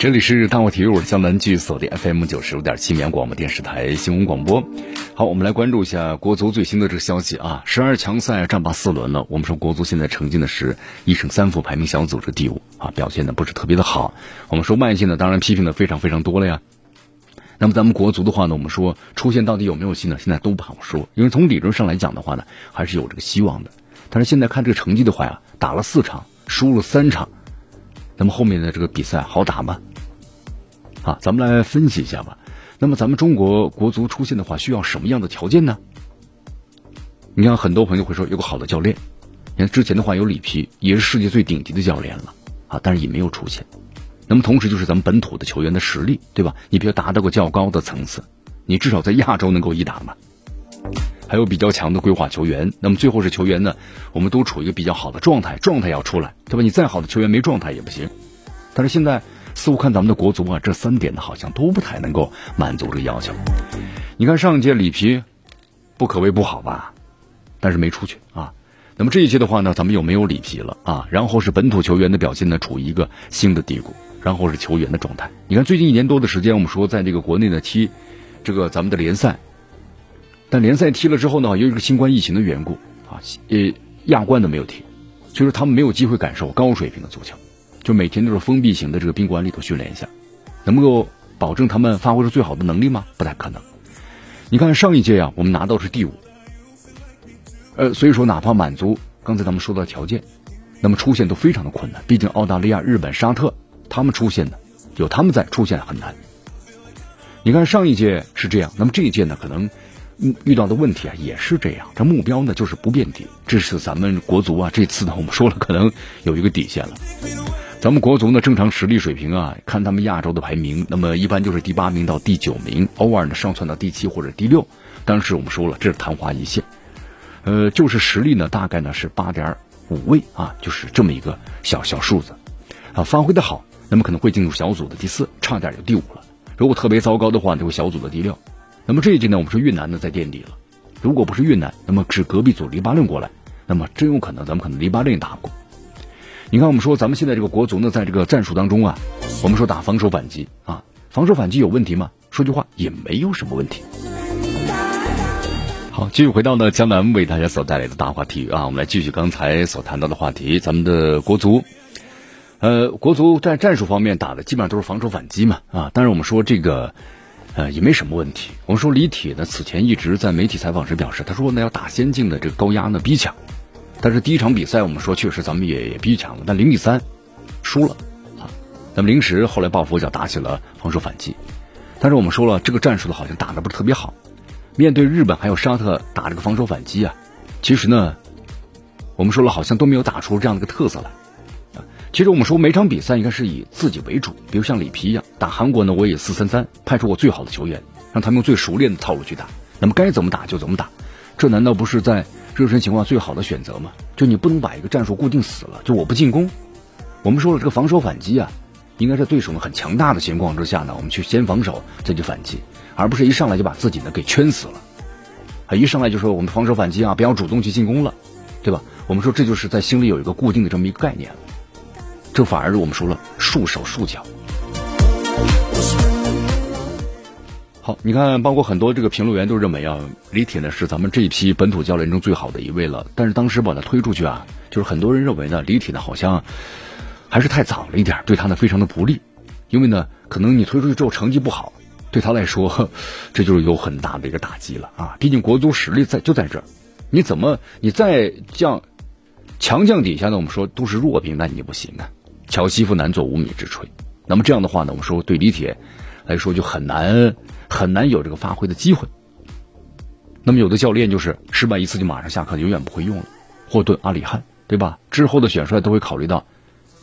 这里是大话体育，我是江南，继续锁定 FM 九十五点七绵阳广播电视台新闻广播。好，我们来关注一下国足最新的这个消息啊！十二强赛战罢四轮了，我们说国足现在成绩呢是一胜三负，排名小组是第五啊，表现的不是特别的好。我们说外界呢，当然批评的非常非常多了呀。那么咱们国足的话呢，我们说出现到底有没有戏呢？现在都不好说，因为从理论上来讲的话呢，还是有这个希望的。但是现在看这个成绩的话呀，打了四场，输了三场，那么后面的这个比赛好打吗？啊，咱们来分析一下吧。那么咱们中国国足出现的话，需要什么样的条件呢？你看，很多朋友会说有个好的教练。你看之前的话有里皮，也是世界最顶级的教练了啊，但是也没有出现。那么同时就是咱们本土的球员的实力，对吧？你比如达到过较高的层次，你至少在亚洲能够一打嘛。还有比较强的规划球员。那么最后是球员呢，我们都处于一个比较好的状态，状态要出来，对吧？你再好的球员没状态也不行。但是现在。似乎看咱们的国足啊，这三点呢好像都不太能够满足这个要求。你看上一届里皮，不可谓不好吧，但是没出去啊。那么这一届的话呢，咱们又没有里皮了啊。然后是本土球员的表现呢处于一个新的低谷，然后是球员的状态。你看最近一年多的时间，我们说在这个国内呢踢这个咱们的联赛，但联赛踢了之后呢，由于这个新冠疫情的缘故啊，呃亚冠都没有踢，所以说他们没有机会感受高水平的足球。就每天都是封闭型的这个宾馆里头训练一下，能够保证他们发挥出最好的能力吗？不太可能。你看上一届啊，我们拿到是第五，呃，所以说哪怕满足刚才咱们说到的条件，那么出现都非常的困难。毕竟澳大利亚、日本、沙特他们出现的，有他们在出现很难。你看上一届是这样，那么这一届呢，可能遇到的问题啊也是这样。这目标呢就是不变底，这是咱们国足啊这次呢我们说了可能有一个底线了。咱们国足呢，正常实力水平啊，看他们亚洲的排名，那么一般就是第八名到第九名，偶尔呢上窜到第七或者第六。当时我们说了，这是昙花一现。呃，就是实力呢，大概呢是八点五位啊，就是这么一个小小数字。啊，发挥的好，那么可能会进入小组的第四，差点就第五了。如果特别糟糕的话，就会小组的第六。那么这一届呢，我们说越南呢在垫底了。如果不是越南，那么是隔壁组黎巴嫩过来，那么真有可能咱们可能黎巴嫩打不过。你看，我们说咱们现在这个国足呢，在这个战术当中啊，我们说打防守反击啊，防守反击有问题吗？说句话也没有什么问题。好，继续回到呢江南为大家所带来的大话题啊，我们来继续刚才所谈到的话题，咱们的国足，呃，国足在战术方面打的基本上都是防守反击嘛啊，当然我们说这个呃也没什么问题。我们说李铁呢此前一直在媒体采访时表示，他说呢要打先进的这个高压呢逼抢。但是第一场比赛，我们说确实咱们也也逼抢了，但零比三输了啊。那么临时后来抱佛脚打起了防守反击，但是我们说了，这个战术的好像打的不是特别好。面对日本还有沙特打这个防守反击啊，其实呢，我们说了好像都没有打出这样的一个特色来啊。其实我们说每场比赛应该是以自己为主，比如像里皮一样打韩国呢，我也四三三，派出我最好的球员，让他们用最熟练的套路去打，那么该怎么打就怎么打，这难道不是在？热身情况最好的选择吗，就你不能把一个战术固定死了，就我不进攻。我们说了，这个防守反击啊，应该是对手呢很强大的情况之下呢，我们去先防守再去反击，而不是一上来就把自己呢给圈死了。啊，一上来就说我们防守反击啊，不要主动去进攻了，对吧？我们说这就是在心里有一个固定的这么一个概念，这反而我们说了束手束脚。好，你看，包括很多这个评论员都认为啊，李铁呢是咱们这一批本土教练中最好的一位了。但是当时把他推出去啊，就是很多人认为呢，李铁呢好像还是太早了一点，对他呢非常的不利。因为呢，可能你推出去之后成绩不好，对他来说 这就是有很大的一个打击了啊。毕竟国足实力在就在这儿，你怎么你再降强将底下呢？我们说都是弱兵，那你不行啊。巧媳妇难做无米之炊。那么这样的话呢，我们说对李铁来说就很难。很难有这个发挥的机会。那么有的教练就是失败一次就马上下课，永远不会用了。霍顿、阿里汉，对吧？之后的选帅都会考虑到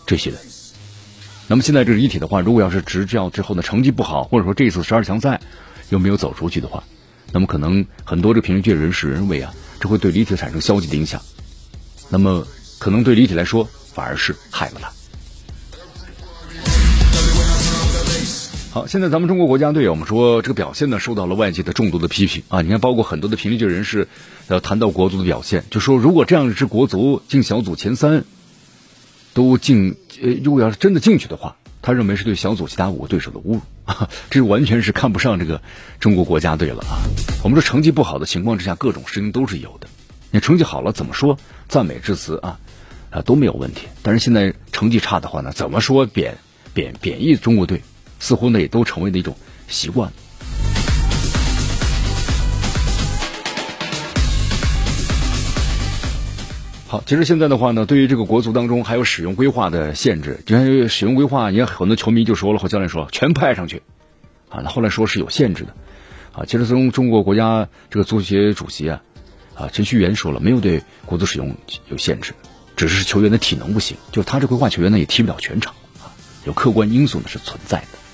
这些的。那么现在这是一体的话，如果要是执教之后呢，成绩不好，或者说这次十二强赛又没有走出去的话，那么可能很多这评论界人士认为啊，这会对李铁产生消极的影响。那么，可能对李铁来说，反而是害了他。好，现在咱们中国国家队，我们说这个表现呢，受到了外界的众多的批评啊。你看，包括很多的评论界人士，呃，谈到国足的表现，就说如果这样一支国足进小组前三，都进，呃，如果要是真的进去的话，他认为是对小组其他五个对手的侮辱，啊这完全是看不上这个中国国家队了啊。我们说成绩不好的情况之下，各种声音都是有的。你成绩好了，怎么说赞美之词啊，啊都没有问题。但是现在成绩差的话呢，怎么说贬贬贬义中国队？似乎呢也都成为了一种习惯。好，其实现在的话呢，对于这个国足当中还有使用规划的限制，就像使用规划，也很多球迷就说了，和教练说全派上去，啊，那后来说是有限制的，啊，其实从中国国家这个足协主席啊，啊陈戌源说了，没有对国足使用有限制，只是球员的体能不行，就他这规划球员呢也踢不了全场，啊，有客观因素呢是存在的。